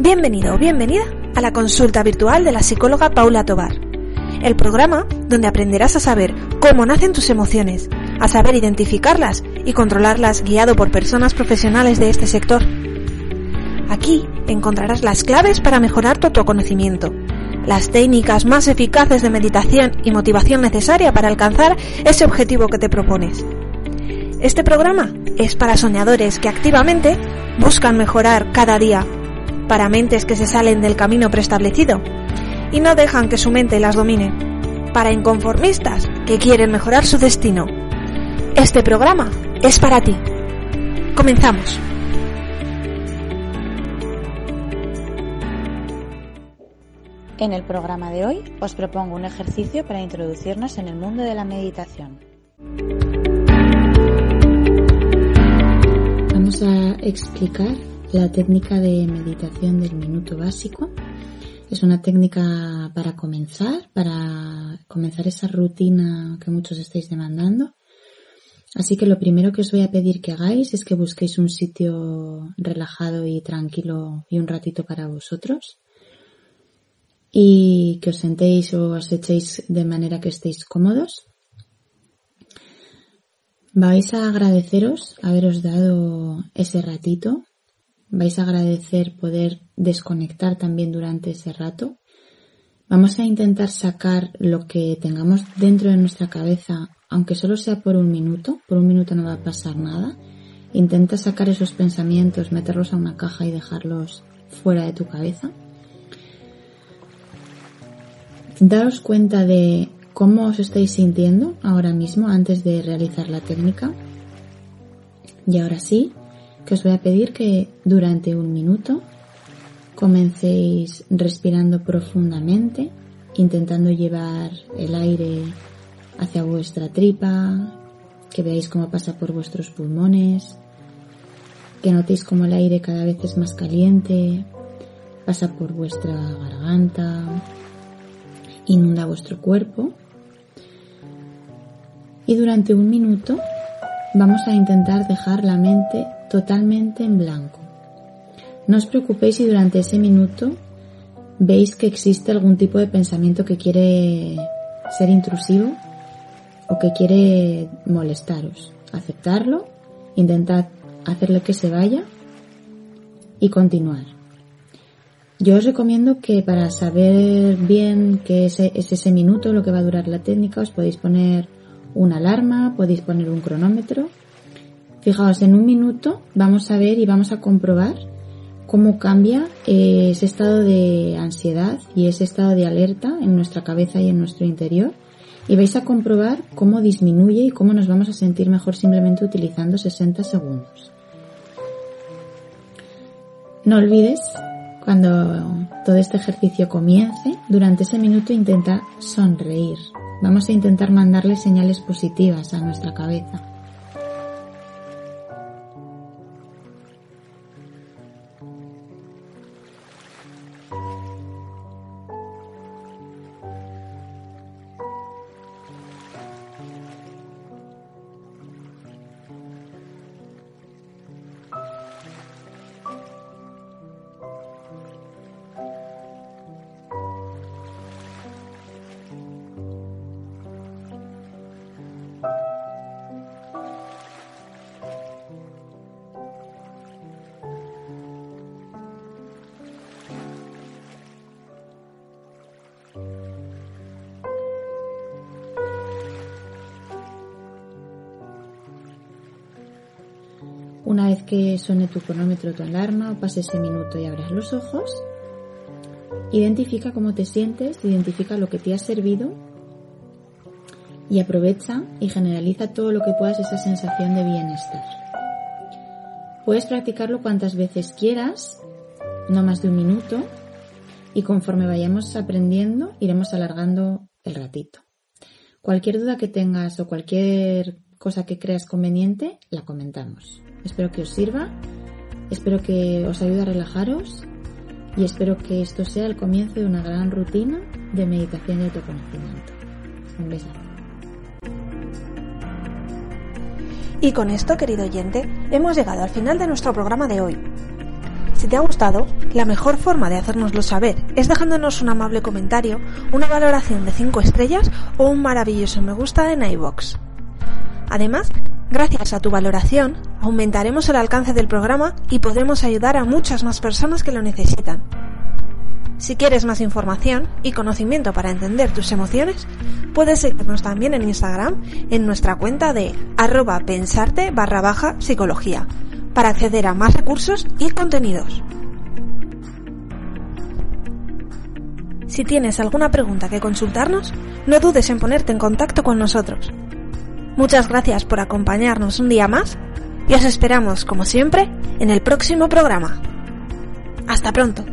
Bienvenido o bienvenida a la consulta virtual de la psicóloga Paula Tobar, el programa donde aprenderás a saber cómo nacen tus emociones, a saber identificarlas y controlarlas guiado por personas profesionales de este sector. Aquí encontrarás las claves para mejorar tu autoconocimiento, las técnicas más eficaces de meditación y motivación necesaria para alcanzar ese objetivo que te propones. Este programa es para soñadores que activamente buscan mejorar cada día, para mentes que se salen del camino preestablecido y no dejan que su mente las domine, para inconformistas que quieren mejorar su destino. Este programa es para ti. Comenzamos. En el programa de hoy os propongo un ejercicio para introducirnos en el mundo de la meditación. Explicar la técnica de meditación del minuto básico. Es una técnica para comenzar, para comenzar esa rutina que muchos estáis demandando. Así que lo primero que os voy a pedir que hagáis es que busquéis un sitio relajado y tranquilo y un ratito para vosotros y que os sentéis o os echéis de manera que estéis cómodos. Vais a agradeceros haberos dado ese ratito. Vais a agradecer poder desconectar también durante ese rato. Vamos a intentar sacar lo que tengamos dentro de nuestra cabeza, aunque solo sea por un minuto. Por un minuto no va a pasar nada. Intenta sacar esos pensamientos, meterlos a una caja y dejarlos fuera de tu cabeza. Daos cuenta de cómo os estáis sintiendo ahora mismo antes de realizar la técnica. Y ahora sí, que os voy a pedir que durante un minuto comencéis respirando profundamente, intentando llevar el aire hacia vuestra tripa, que veáis cómo pasa por vuestros pulmones, que notéis cómo el aire cada vez es más caliente, pasa por vuestra garganta, inunda vuestro cuerpo y durante un minuto vamos a intentar dejar la mente totalmente en blanco. No os preocupéis si durante ese minuto veis que existe algún tipo de pensamiento que quiere ser intrusivo o que quiere molestaros. Aceptarlo, intentad hacerle que se vaya y continuar. Yo os recomiendo que para saber bien qué es, ese minuto, lo que va a durar la técnica, os podéis poner una alarma, podéis poner un cronómetro. Fijaos, en un minuto vamos a ver y vamos a comprobar cómo cambia ese estado de ansiedad y ese estado de alerta en nuestra cabeza y en nuestro interior. Y vais a comprobar cómo disminuye y cómo nos vamos a sentir mejor simplemente utilizando 60 segundos. No olvides cuando todo este ejercicio comience, durante ese minuto intenta sonreír. Vamos a intentar mandarle señales positivas a nuestra cabeza. Una vez que suene tu cronómetro, tu alarma o pase ese minuto y abras los ojos, identifica cómo te sientes, identifica lo que te ha servido y aprovecha y generaliza todo lo que puedas esa sensación de bienestar. Puedes practicarlo cuantas veces quieras, no más de un minuto, y conforme vayamos aprendiendo iremos alargando el ratito. Cualquier duda que tengas o cualquier cosa que creas conveniente, la comentamos. Espero que os sirva, espero que os ayude a relajaros y espero que esto sea el comienzo de una gran rutina de meditación y autoconocimiento. Un beso. Y con esto, querido oyente, hemos llegado al final de nuestro programa de hoy. Si te ha gustado, la mejor forma de hacérnoslo saber es dejándonos un amable comentario, una valoración de 5 estrellas o un maravilloso me gusta en iBox. Además, gracias a tu valoración, aumentaremos el alcance del programa y podremos ayudar a muchas más personas que lo necesitan. Si quieres más información y conocimiento para entender tus emociones, puedes seguirnos también en Instagram en nuestra cuenta de arroba pensarte barra baja psicología para acceder a más recursos y contenidos. Si tienes alguna pregunta que consultarnos, no dudes en ponerte en contacto con nosotros. Muchas gracias por acompañarnos un día más y os esperamos, como siempre, en el próximo programa. Hasta pronto.